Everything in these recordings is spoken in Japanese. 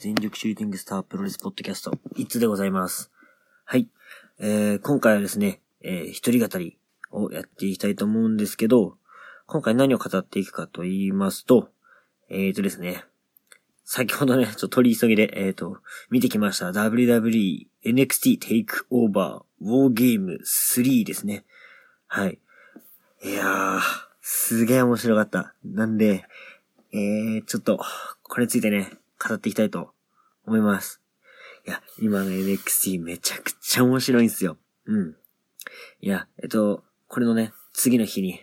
全力シューティングスタープロレスポッドキャスト、いつでございます。はい。えー、今回はですね、えー、一人語りをやっていきたいと思うんですけど、今回何を語っていくかと言いますと、えーとですね、先ほどね、ちょっと取り急ぎで、えーと、見てきました WWE NXT Takeover War Game 3ですね。はい。いやー、すげー面白かった。なんで、えー、ちょっと、これについてね、語っていきたいと思います。いや、今の NXT めちゃくちゃ面白いんですよ。うん。いや、えっと、これのね、次の日に、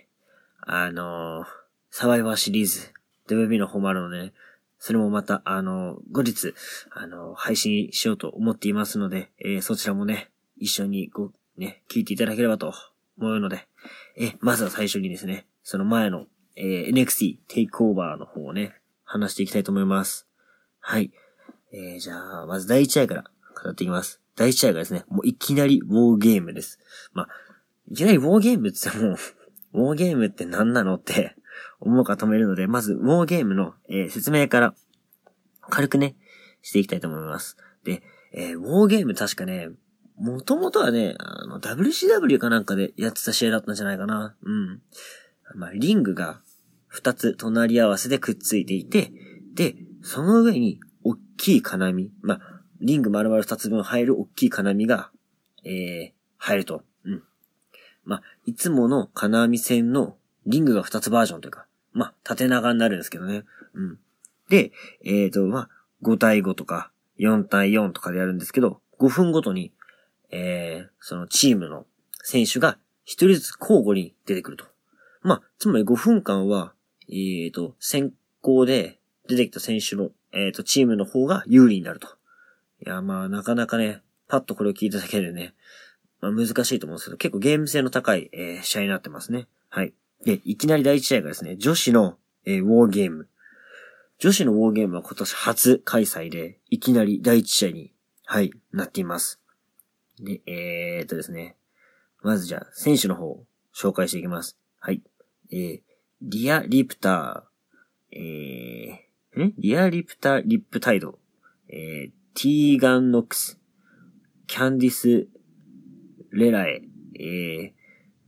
あのー、サバイバーシリーズ、WB の方もあるので、ね、それもまた、あの、後日、あの、配信しようと思っていますので、えそちらもね、一緒にご、ね、聞いていただければと思うので、えまずは最初にですね、その前の、え NXT テイクオーバーの方をね、話していきたいと思います。はい。えー、じゃあ、まず第1試合から語っていきます。第1試合がですね、もういきなりウォーゲームです。まあ、いきなりウォーゲームって言っても、ウォーゲームって何なのって思う方もいるので、まず、ウォーゲームの、えー、説明から軽くね、していきたいと思います。で、えー、ウォーゲーム確かね、もともとはね、あの、WCW かなんかでやってた試合だったんじゃないかな。うん。まあ、リングが二つ隣り合わせでくっついていて、で、その上に、きい金網。まあ、リング丸々二つ分入る大きい金網が、えー、入ると。うん。まあ、いつもの金網線のリングが二つバージョンというか、まあ、縦長になるんですけどね。うん。で、えっ、ー、と、まあ、5対5とか、4対4とかでやるんですけど、5分ごとに、えー、そのチームの選手が一人ずつ交互に出てくると。まあ、つまり5分間は、えっ、ー、と、先行で出てきた選手の、えっ、ー、と、チームの方が有利になると。いや、まあ、なかなかね、パッとこれを聞いただけでね、まあ、難しいと思うんですけど、結構ゲーム性の高い、えー、試合になってますね。はい。で、いきなり第一試合がですね、女子の、えー、ウォーゲーム。女子のウォーゲームは今年初開催で、いきなり第一試合に、はい、なっています。で、えー、っとですね。まずじゃあ、選手の方を紹介していきます。はい。えー、リア・リプター、えー、ん？リア・リプタ・リップタイド、えー、ティーガン・ノックス、キャンディス・レラエ、えー、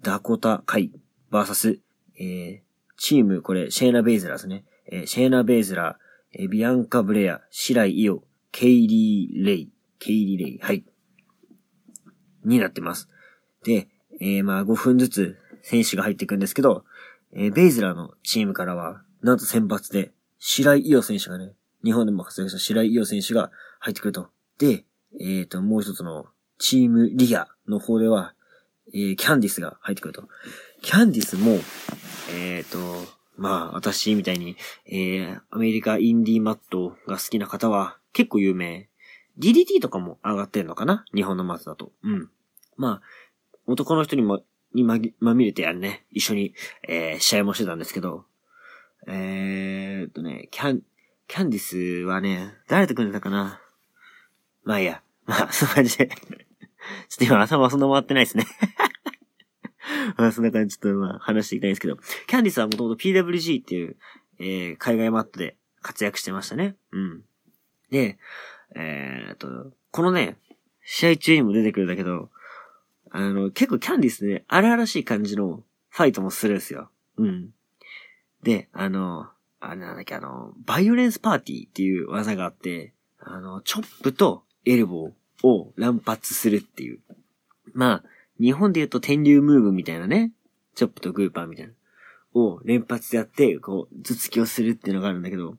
ダコタ・カイ、バーサス、えー、チーム、これ、シェーナ・ベイズラーですね。えー、シェーナ・ベイズラー、えー、ビアンカ・ブレア、シライ・イオ、ケイリー・レイ、ケイリー・レイ、はい。になってます。で、えー、まあ5分ずつ選手が入っていくんですけど、えー、ベイズラーのチームからは、なんと選抜で、白井伊代選手がね、日本でも活躍した白井伊代選手が入ってくると。で、えっ、ー、と、もう一つのチームリアの方では、えー、キャンディスが入ってくると。キャンディスも、えっ、ー、と、まあ、私みたいに、えー、アメリカインディーマットが好きな方は結構有名。DDT とかも上がってんのかな？日本のマットだと。うん。まあ、男の人にも、にまぎ、まみれてやるね、一緒に、えー、試合もしてたんですけど、えーっとね、キャン、キャンディスはね、誰と組んでたかな？まあいいや。まあ、そんな感じでちょっと今頭はそんな回ってないですねまあ、そんな感じちょっとまあ話していきたいんですけど、キャンディスはもともと PWG っていう、えー、海外マットで活躍してましたね。うん。で、えー、っと、このね、試合中にも出てくるんだけど、あの、結構キャンディスね、荒々しい感じのファイトもするんですよ。うん。で、あの、あれなんだっけ、あの、バイオレンスパーティーっていう技があって、あの、チョップとエルボーを乱発するっていう。まあ、日本で言うと天竜ムーブみたいなね、チョップとグーパーみたいな、を連発でやって、こう、頭突きをするっていうのがあるんだけど、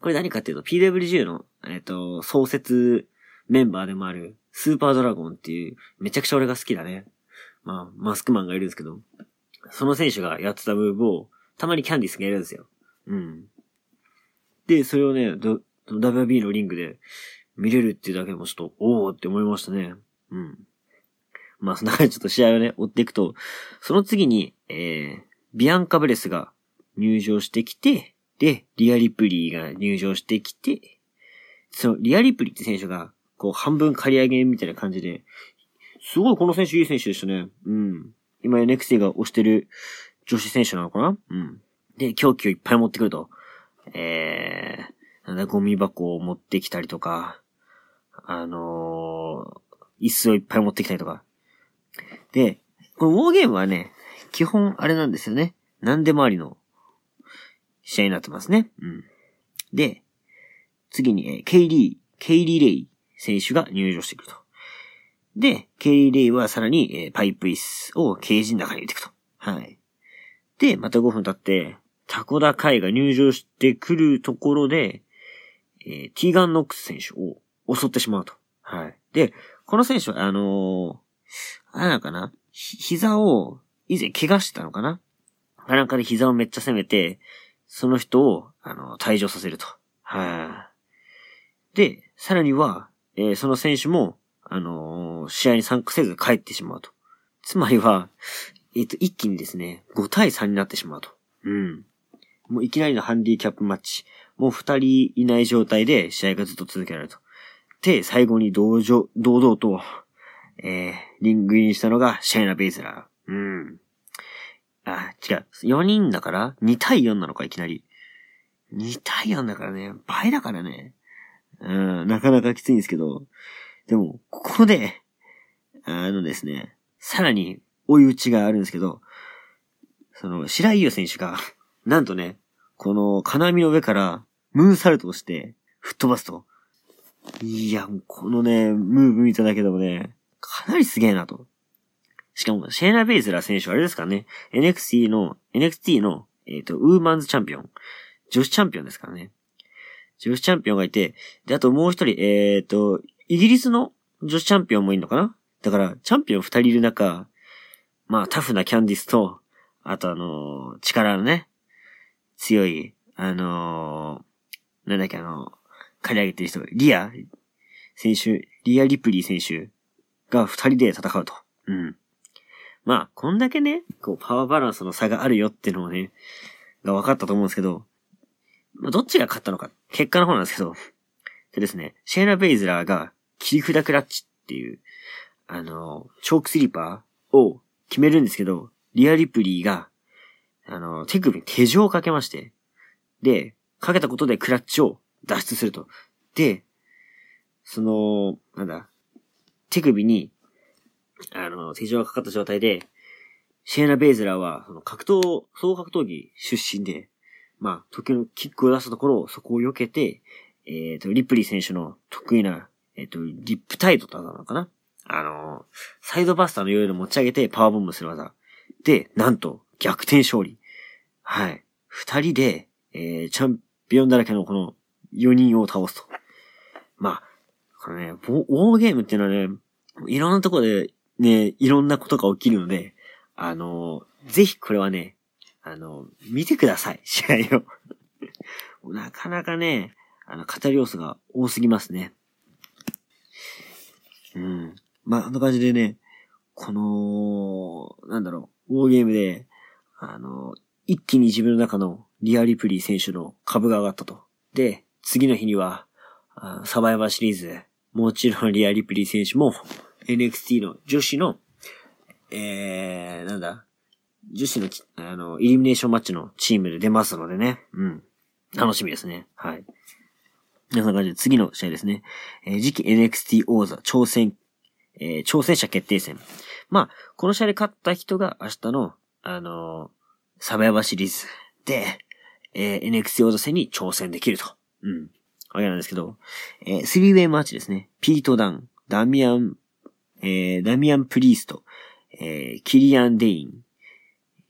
これ何かっていうと、PWG の、えっ、と、創設メンバーでもある、スーパードラゴンっていう、めちゃくちゃ俺が好きだね。まあ、マスクマンがいるんですけど、その選手がやってたムーブを、たまにキャンディスがやるんですよ。うん。で、それをね、WB のリングで見れるっていうだけでもちょっと、おーって思いましたね。うん。まあ、そんな感じちょっと試合をね、追っていくと、その次に、えー、ビアンカブレスが入場してきて、で、リアリプリーが入場してきて、その、リアリプリーって選手が、こう、半分刈り上げみたいな感じで、すごいこの選手いい選手でしたね。うん。今 NXT が推してる女子選手なのかな？うん。で、狂気をいっぱい持ってくると。えー、なんだ、ゴミ箱を持ってきたりとか、あのー、椅子をいっぱい持ってきたりとか。で、このウォーゲームはね、基本あれなんですよね。何でもありの試合になってますね。うん。で、次に、えー、ケイリー、ケイリー・レイ選手が入場してくると。で、ケイリー・レイはさらに、えー、パイプ椅子をケージの中に入れていくと。はい。で、また5分経って、タコダカイが入場してくるところで、えー、ティーガン・ノックス選手を襲ってしまうと。はい。で、この選手は、あのー、あれなのかな？膝を以前怪我してたのかな？なんかで膝をめっちゃ攻めて、その人を、あの、退場させると。はい。で、さらには、えー、その選手も、あのー、試合に参加せず帰ってしまうと。つまりは、えっ、ー、と、一気にですね、5対3になってしまうと。うん。もういきなりのハンディキャップマッチ。もう2人いない状態で試合がずっと続けられると。で、最後に同情、堂々と、えー、リングインしたのがシャイナ・ベイズラー。うん。あ、違う。4人だから ?2 対4なのか、いきなり。2対4だからね、倍だからね。うん、なかなかきついんですけど。でも、ここで、あのですね、さらに追い打ちがあるんですけど、その、白井優選手が、なんとね、この金網の上からムーンサルトをして吹っ飛ばすと。いや、このね、ムーブ見ただけでもね、かなりすげえなと。しかも、シェーナ・ベイズラ選手はあれですかね、NXT の、NXT の、えっ、ー、と、ウーマンズチャンピオン。女子チャンピオンですからね。女子チャンピオンがいて、で、あともう一人、えっ、ー、と、イギリスの女子チャンピオンもいるのかなだから、チャンピオン二人いる中、まあ、タフなキャンディスと、あとあのー、力のね、強い、あのー、なんだっけあの、刈り上げてる人、リア選手、リア・リプリー選手が二人で戦うと。うん。まあ、こんだけね、こう、パワーバランスの差があるよっていうのをね、が分かったと思うんですけど、まあ、どっちが勝ったのか、結果の方なんですけど、でですね、シェーナ・ベイズラーが切り札クラッチっていう、あの、チョークスリーパーを決めるんですけど、リア・リプリーが、あの、手首に手錠をかけまして、で、かけたことでクラッチを脱出すると。で、その、なんだ、手首にあの、手錠がかかった状態で、シェーナ・ベイズラーは、その格闘、総格闘技出身で、まあ、時のキックを出したところ、そこを避けて、えっ、ー、と、リプリー選手の得意な、えっ、ー、と、リップタイトだったのかなあの、サイドバスターのように持ち上げてパワーボムする技。で、なんと、逆転勝利。はい。二人で、えー、チャンピオンだらけのこの4人を倒すと。まあ、これね、ウォーゲームっていうのはね、いろんなとこでね、いろんなことが起きるので、あの、ぜひこれはね、あの、見てください、試合を。なかなかね、あの、語り要素が多すぎますね。うん。まあ、あんな感じでね、この、なんだろう、ウォーゲームで、あの、一気に自分の中のリアリプリー選手の株が上がったと。で、次の日には、サバイバーシリーズ、もちろんリアリプリー選手も NXT の女子の、えー、なんだ、女子の、あの、イルミネーションマッチのチームで出ますのでね。うん。楽しみですね。はい。そんな感じで次の試合ですね。えー、次期 NXT 王座挑戦、えー、挑戦者決定戦。まあ、この試合で勝った人が明日の、あのー、サバヤバシリーズで、えー、NXT 王座戦に挑戦できると。うん。わけなんですけど、えー、3ウェイマッチですね。ピート・ダン、ダミアン・えー、ダミアン・プリースト、えー、キリアン・デイン。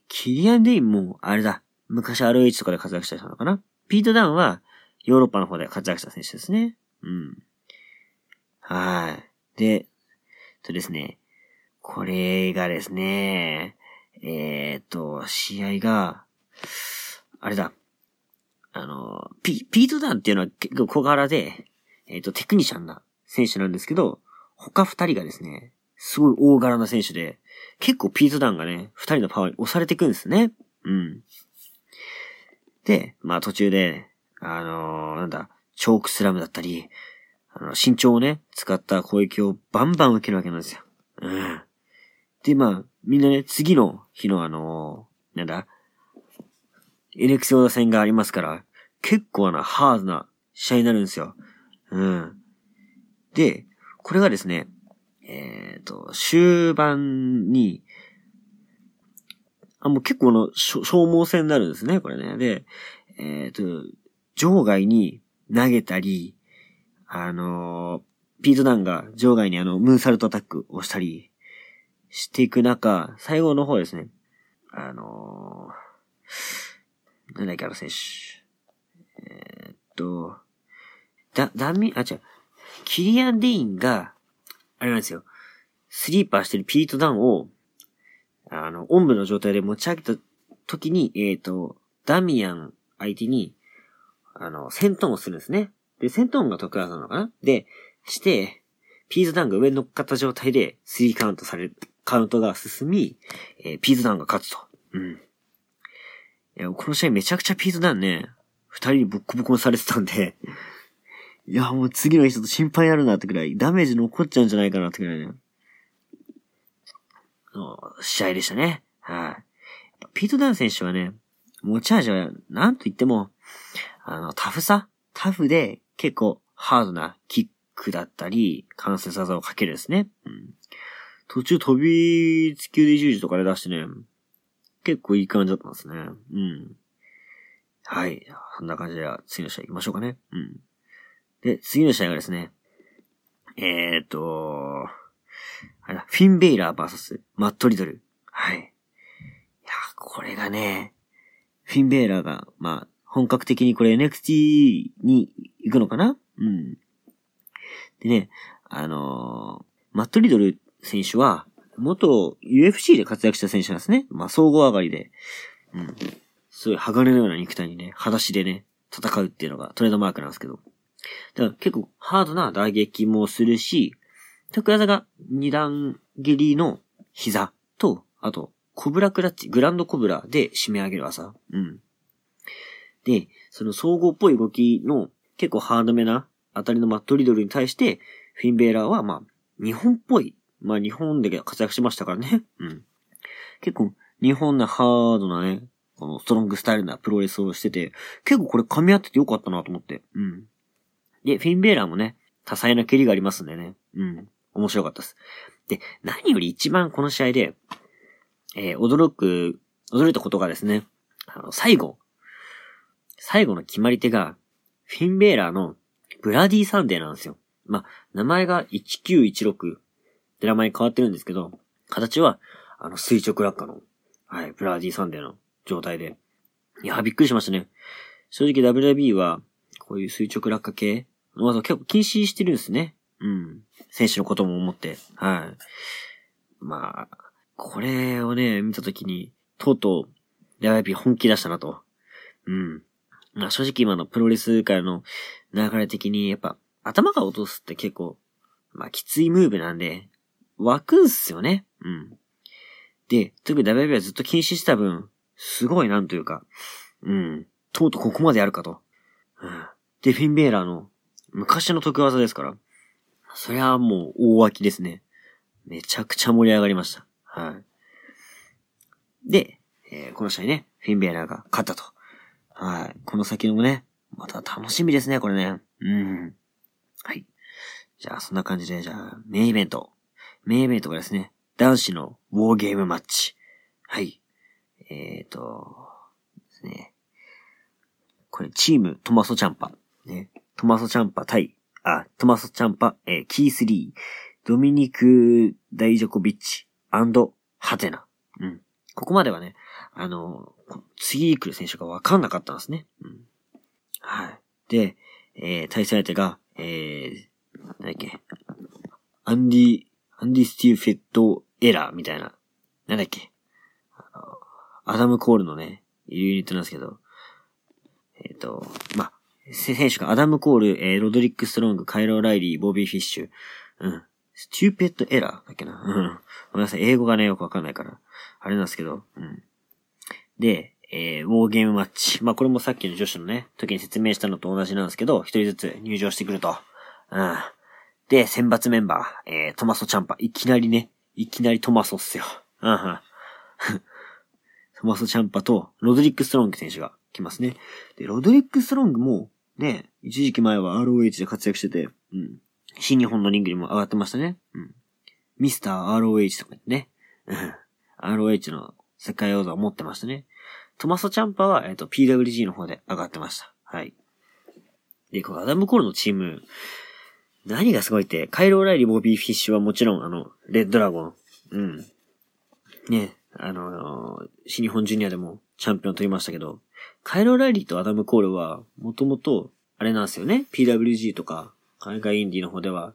キリアン・デインも、あれだ。昔 ROH とかで活躍した人なのかなピート・ダンは、ヨーロッパの方で活躍した選手ですね。うん。はい。で、とですね、これがですね、えー、っと、試合が、あれだ。あの、ピ、ピート・ダンっていうのは結構小柄で、えー、っと、テクニシャンな選手なんですけど、他二人がですね、すごい大柄な選手で、結構ピートダンがね、二人のパワーに押されていくんですね。うん。で、まあ途中で、あのー、なんだ、チョークスラムだったり、あの、身長をね、使った攻撃をバンバン受けるわけなんですよ。うん。で、まあ、みんなね、次の日のあのー、なんだ、NX オダ戦がありますから、結構なハードな試合になるんですよ。うん。で、これがですね、えっ、ー、と、終盤に、あ、もう結構の消耗戦になるんですね、これね。で、えっ、ー、と、場外に投げたり、あのー、ピートダンが場外にあの、ムーンサルトアタックをしたりしていく中、最後の方ですね、あのー、なんだっけ、あの選手。えー、っと、だ、ダミ、あ、違う、キリアン・デインが、あれなんですよ、スリーパーしてるピートダンを、あの、おんぶの状態で持ち上げた時に、えっ、と、ダミアン相手に、あの、戦闘をするんですね。で、戦闘が得意技なのかな？で、して、ピーズダウンが上に乗っかった状態で、3カウントされる、カウントが進み、えー、ピーズダウンが勝つと。うん。いや、この試合めちゃくちゃピーズダウンね、二人にボッコボコにされてたんで、いや、もう次の人と心配あるなってくらい、ダメージ残っちゃうんじゃないかなってくらいね。試合でしたね。はい。ピートダウン選手はね、持ち味は、なんと言っても、あの、タフさ？タフで結構ハードなキックだったり、関節技をかけるですね。うん、途中飛びつきで十字とかで出してね、結構いい感じだったんですね。うん。はい。そんな感じで、次の試合行きましょうかね。うん。で、次の試合がですね、えー、っと、あれフィンベイラー VS マットリドル。はい。いや、これがね、フィンベイラーが、まあ、本格的にこれ NXT に行くのかな？うん。でね、あのー、マットリドル選手は、元 UFC で活躍した選手なんですね。まあ、総合上がりで。うん。すごい鋼のような肉体にね、裸足でね、戦うっていうのがトレードマークなんですけど。だから結構ハードな打撃もするし、得技が二段蹴りの膝と、あと、コブラクラッチ、グランドコブラで締め上げる技。うん。で、その総合っぽい動きの結構ハードめな当たりのマットリドルに対して、フィンベーラーはまあ、日本っぽい。まあ日本で活躍しましたからね。うん。結構、日本のハードなね、このストロングスタイルなプロレスをしてて、結構これ噛み合っててよかったなと思って。うん。で、フィンベーラーもね、多彩な蹴りがありますんでね。うん。面白かったです。で、何より一番この試合で、えー、驚く、驚いたことがですね、あの、最後、最後の決まり手が、フィンベーラーのブラディサンデーなんですよ。まあ、名前が1916って名前に変わってるんですけど、形は、あの、垂直落下の、はい、ブラディサンデーの状態で。いや、びっくりしましたね。正直 WWE は、こういう垂直落下系の技を結構禁止してるんですね。うん。選手のことも思って。はい。まあ、これをね、見たときに、とうとう、やっぱ本気出したなと。うん。まあ正直今のプロレス界の流れ的に、やっぱ、頭が落とすって結構、まあきついムーブなんで、湧くんすよね。うん。で、特に WB はずっと禁止した分、すごいなんというか、うん。とうとうここまでやるかと。うん。で、フィンベーラーの昔の得技ですから。そりゃもう大脇ですね。めちゃくちゃ盛り上がりました。はい。で、えー、この試合ね、フィンベーラーが勝ったと。はい。この先のもね、また楽しみですね、これね。うん。はい。じゃあ、そんな感じで、じゃあ、メインイベント。メインイベントがですね、男子のウォーゲームマッチ。はい。えーと、ですね。これ、チームトマソチャンパ。ね。トマソチャンパ対あ、トマス・チャンパ、えー、キース・リー、ドミニク・ダイジョコビッチ、アンド・ハテナ。うん。ここまではね、あのー、次来る選手がわかんなかったんですね。うん。はい。で、えー、対戦相手が、えー、なんだっけ、アンディ、アンディスピューテッド・エラーみたいな、なんだっけ、アダム・コールのね、ユニットなんですけど、えっ、ー、と、まあ、選手がアダム・コール、えー、ロドリック・ストロング、カイル・オライリー、ボビー・フィッシュ。うん。スチューペッド・エラーだっけな。うん。ごめんなさい。英語がね、よくわかんないから。あれなんですけど。うん。で、えー、ウォーゲームマッチ。まあ、これもさっきの女子のね、時に説明したのと同じなんですけど、一人ずつ入場してくると。うん。で、選抜メンバー、えー、トマソ・チャンパ。いきなりね、いきなりトマソっすよ。うん。トマソ・チャンパと、ロドリック・ストロング選手が来ますね。で、ロドリック・ストロングも、ね、一時期前は ROH で活躍してて、うん。新日本のリングにも上がってましたね。うん。ミスター ROH とかね。うん。ROH の世界王座を持ってましたね。トマソ・チャンパは、えっ、ー、と、PWG の方で上がってました。はい。で、このアダム・コールのチーム、何がすごいって、カイロ・ーライリー、ボビー・フィッシュはもちろん、あの、レッドラゴン。うん。ね、あのー、新日本ジュニアでもチャンピオン取りましたけど、カイロ・ーライリーとアダム・コールは、もともと、あれなんですよね。PWG とか、海外インディの方では、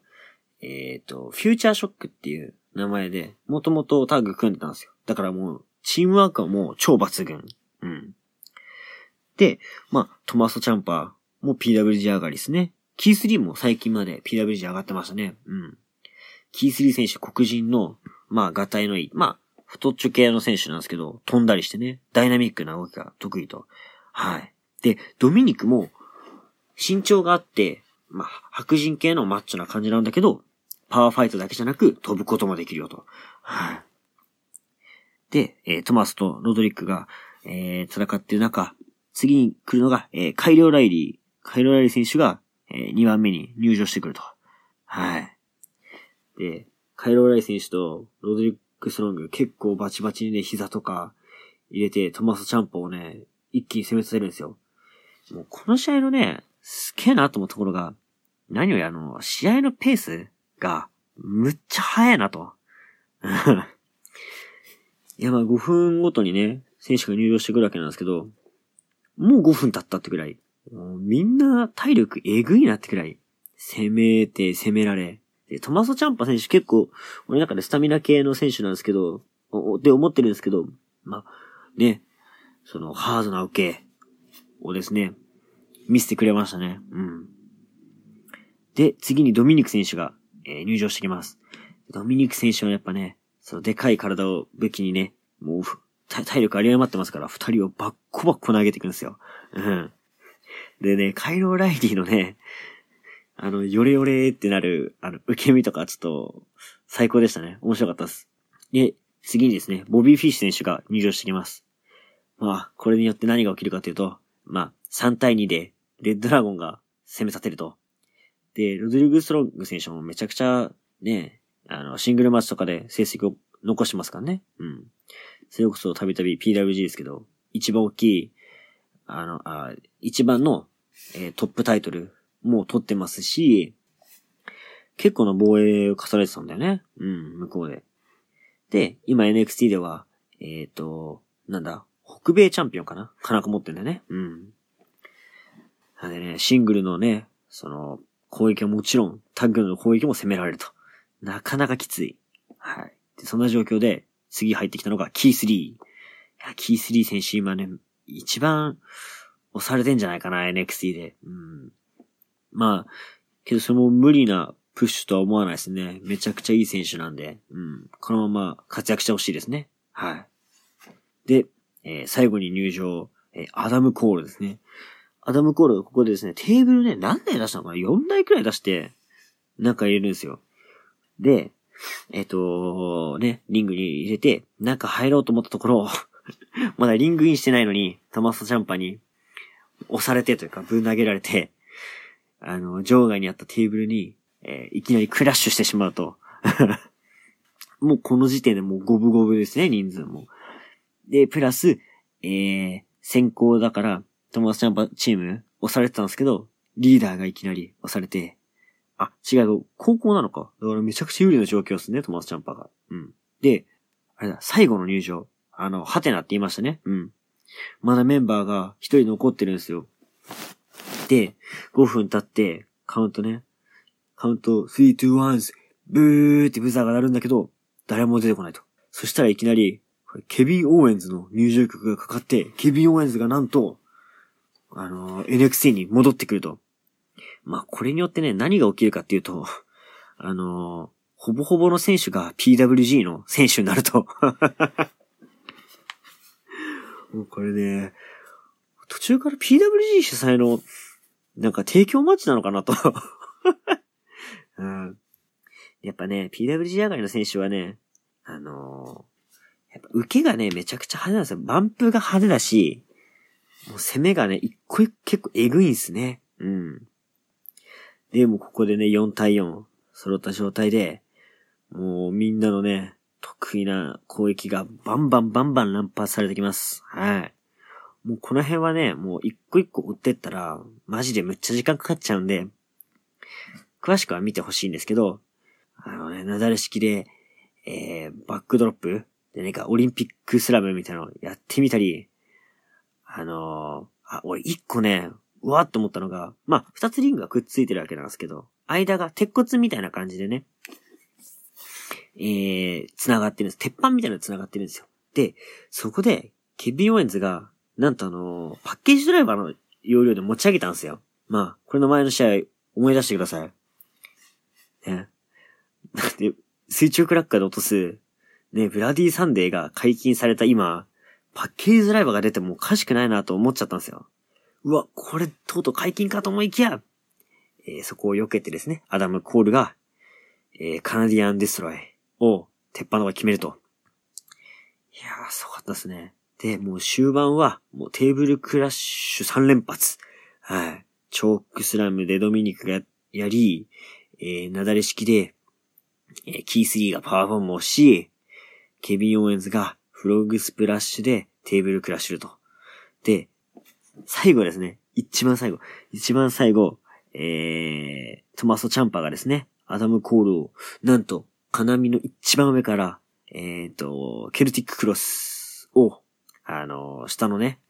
えっ、ー、と、フューチャーショックっていう名前で、もともとタッグ組んでたんですよ。だからもう、チームワークはもう超抜群。うん。で、まあ、トマス・チャンパーも PWG 上がりですね。キースリーも最近まで PWG 上がってましたね。うん。キースリー選手黒人の、まあ、ガタイのいい、まあ、太っちょ系の選手なんですけど、飛んだりしてね、ダイナミックな動きが得意と。はい。で、ドミニクも、身長があって、まあ、白人系のマッチョな感じなんだけど、パワーファイトだけじゃなく飛ぶこともできるよと。はい。で、えー、トマスとロドリックが、えー、戦っている中、次に来るのが、えー、カイリオ・ライリー。カイリオ・ライリー選手が、えー、2番目に入場してくると。はい。で、カイロ・ライ選手とロドリック・スロング結構バチバチにね、膝とか入れてトマス・チャンポをね、一気に攻めさせるんですよ。もうこの試合のね、すげえなと思うところが、何よりあの、試合のペースが、むっちゃ速いなと。いや、まあ5分ごとにね、選手が入場してくるわけなんですけど、もう5分経ったってくらい、みんな体力えぐいなってくらい、攻めて攻められ。で、トマソチャンパ選手結構、俺の中でスタミナ系の選手なんですけど、って思ってるんですけど、まあ、ね、そのハードな受けをですね、見せてくれましたね。うん。で、次にドミニク選手が、えー、入場してきます。ドミニク選手はやっぱね、そのでかい体を武器にね、もう、体力あり余ってますから、二人をバッコバッコ投げていくんですよ。うん。でね、カイロ・ライディのね、あの、ヨレヨレってなる、あの、受け身とかちょっと、最高でしたね。面白かったです。で、次にですね、ボビー・フィッシュ選手が入場してきます。まあ、これによって何が起きるかというと、まあ、3対2で、レッドラゴンが攻め立てると。で、ロドリグ・ストロング選手もめちゃくちゃ、ね、あの、シングルマッチとかで成績を残してますからね。うん。それこそたびたび PWG ですけど、一番大きい、あの、あ一番のえー、トップタイトルも取ってますし、結構な防衛を重ねてたんだよね。うん、向こうで。で、今 NXT では、えっ、ー、と、なんだ、北米チャンピオンかなかなか持ってんだよね。うん。なんでね、シングルのね、その、攻撃はもちろん、タッグの攻撃も攻められると。なかなかきつい。はい。で、そんな状況で、次入ってきたのがキースリー。いや、キースリー選手今ね、一番、押されてんじゃないかな、NXT で。うん。まあ、けどそれも無理なプッシュとは思わないですね。めちゃくちゃいい選手なんで、うん。このまま活躍してほしいですね。はい。で、えー、最後に入場、えー、アダム・コールですね。アダム・コールがここでですね、テーブルね、何台出したのかな ?4 台くらい出して、中入れるんですよ。で、えっ、とね、リングに入れて、中入ろうと思ったところ、まだリングインしてないのに、トマスジャンパに押されてというか、ぶん投げられて、あの、場外にあったテーブルに、えー、いきなりクラッシュしてしまうと。もうこの時点でもう五分五分ですね、人数も。で、プラス、えー、先行だから、友達チャンパチーム押されてたんですけど、リーダーがいきなり押されて、あ、違う、高校なのか。だからめちゃくちゃ有利な状況ですね、友達チャンパが。うん。で、あれだ、最後の入場。あの、ハテナって言いましたね。うん。まだメンバーが一人残ってるんですよ。で、5分経って、カウントね。カウント、3、2、1、ブーってブザーが鳴るんだけど、誰も出てこないと。そしたらいきなり、ケビン・オーエンズの入場曲がかかって、ケビン・オーエンズがなんと、あの、NXT に戻ってくると。まあ、これによってね、何が起きるかっていうと、あの、ほぼほぼの選手が PWG の選手になると。もうこれね、途中から PWG 主催の、なんか提供マッチなのかなと うん。やっぱね、PWG 上がりの選手はね、あのー、やっぱ受けがね、めちゃくちゃ派手なんですよ。バンプが派手だし、もう攻めがね、一個一個結構エグいんすね。うん。で、もここでね、4対4、揃った状態で、もうみんなのね、得意な攻撃がバンバンバンバン乱発されてきます。はい。もうこの辺はね、もう一個一個打ってったら、マジでむっちゃ時間かかっちゃうんで、詳しくは見てほしいんですけど、あのね、なだれ式で、えー、バックドロップで、なんかオリンピックスラムみたいなのやってみたり、あのー、あ、俺一個ね、うわーっと思ったのが、まあ、二つリングがくっついてるわけなんですけど、間が鉄骨みたいな感じでね、えー、繋がってるんです。鉄板みたいなの繋がってるんですよ。で、そこで、ケビン・オエンズが、なんとあのー、パッケージドライバーの要領で持ち上げたんですよ。まあ、これの前の試合、思い出してください。ね。だって、水中クラッカーで落とす、ね、ブラディサンデーが解禁された今、パッケージドライバーが出てもおかしくないなと思っちゃったんですよ。うわ、これ、とうとう解禁かと思いきや、えー、そこを避けてですね、アダム・コールが、えー、カナディアン・デストロイを鉄板のが決めると。いやー、すごかったですね。で、もう終盤は、もうテーブルクラッシュ3連発。はい。チョークスラムでドミニクがやり、えー、なだれ式で、えー、キースリーがパワーボムをし、ケビン・オーエンズがフログスプラッシュでテーブルクラッシュと。で、最後ですね。一番最後。一番最後、えー、トマソ・チャンパがですね、アダム・コールを、なんと、金網の一番上から、えっ、ー、と、ケルティッククロスを、あの、下のね、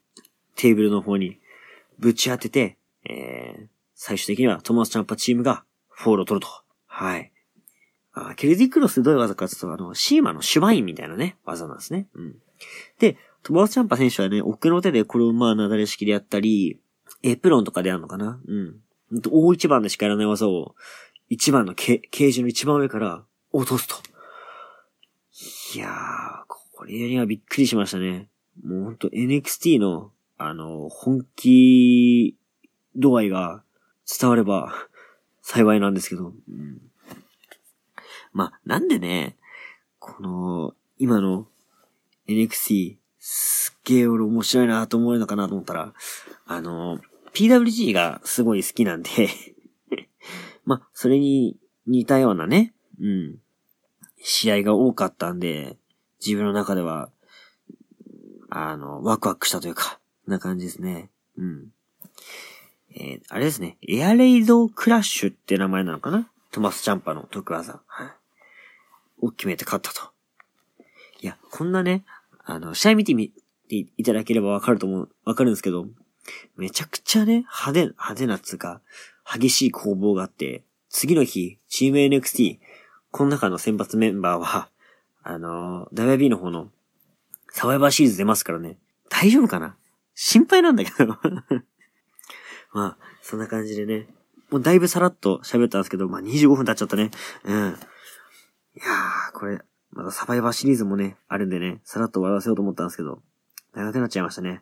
テーブルの方にぶち当てて、えー、最終的にはトマス・チャンパチームがフォールを取ると。はい。あケルティッククロスどういう技かって言うと、あの、シーマのシュバインみたいなね、技なんですね。うん。で、トマス・チャンパ選手はね、奥の手でこれをまあ、なだれ式でやったり、エプロンとかでやるのかなうん。大一番でしかやらない技を、一番のケージの一番上から落とすと。いやー、これにはびっくりしましたね。もうほんと NXT の、あの、本気度合いが伝われば幸いなんですけど。うん、まあ、なんでね、この、今の NXT、すっげえ俺面白いなと思えるのかなと思ったら、あの、PWG がすごい好きなんで まあ、それに似たようなね、うん、試合が多かったんで、自分の中では、あの、ワクワクしたというか、な感じですね。うん。えー、あれですね。エアレイドクラッシュって名前なのかな？トマス・チャンパの特技。はい。を決めて勝ったと。いや、こんなね、あの、試合見てみていただければわかると思う、わかるんですけど、めちゃくちゃね、派手、派手なつうか、激しい攻防があって、次の日、チーム NXT、この中の選抜メンバーは、あのー、WB の方の、サバイバーシリーズ出ますからね。大丈夫かな？心配なんだけど まあ、そんな感じでね。もうだいぶさらっと喋ったんですけど、まあ25分経っちゃったね。うん。いやー、これ、まだサバイバーシリーズもね、あるんでね、さらっと終わらせようと思ったんですけど、長くなっちゃいましたね。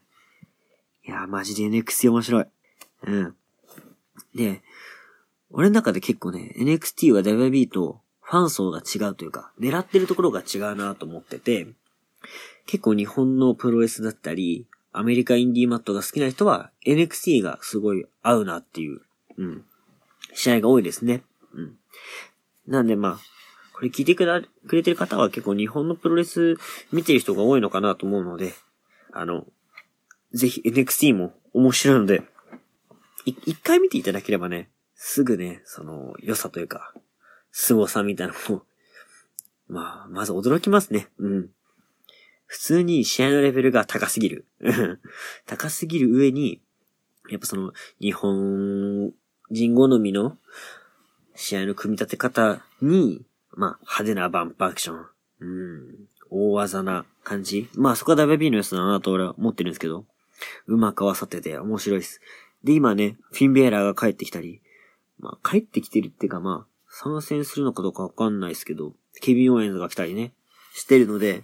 いやー、マジで NXT 面白い。うん。で、俺の中で結構ね、NXT は WB とファン層が違うというか、狙ってるところが違うなと思ってて、結構日本のプロレスだったり、アメリカインディーマットが好きな人は NXT がすごい合うなっていう、うん、試合が多いですね。うん。なんでまあ、これ聞いてくだくれてる方は結構日本のプロレス見てる人が多いのかなと思うので、あの、ぜひ NXT も面白いので、一回見ていただければね、すぐね、その良さというか、凄さみたいなのも、まあ、まず驚きますね。うん。普通に試合のレベルが高すぎる。高すぎる上に、やっぱその、日本人好みの試合の組み立て方に、まあ、派手なバンプアクション。うん。大技な感じ。まあ、そこは WB の良さだなと俺は思ってるんですけど、うまく合わさってて面白いです。で、今ね、フィンベーラーが帰ってきたり、まあ、帰ってきてるっていうかまあ、参戦するのかどうかわかんないですけど、ケビン・オーエンズが来たりね、してるので、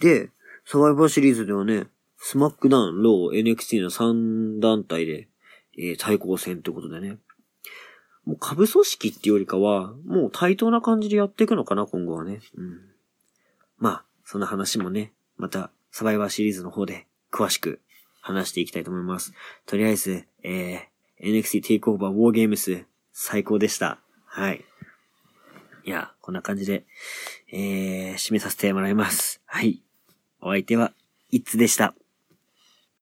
で、サバイバーシリーズではね、スマックダウン、ロー、NXT の3団体で、えー、対抗戦ってことでね。もう下部組織っていうよりかは、もう対等な感じでやっていくのかな、今後はね。うん。まあ、そんな話もね、また、サバイバーシリーズの方で詳しく話していきたいと思います。とりあえず、えー、NXT テイクオーバーウォーゲームス、最高でした。はい。いや、こんな感じで、えー、締めさせてもらいます。はい。お相手は、いつでした。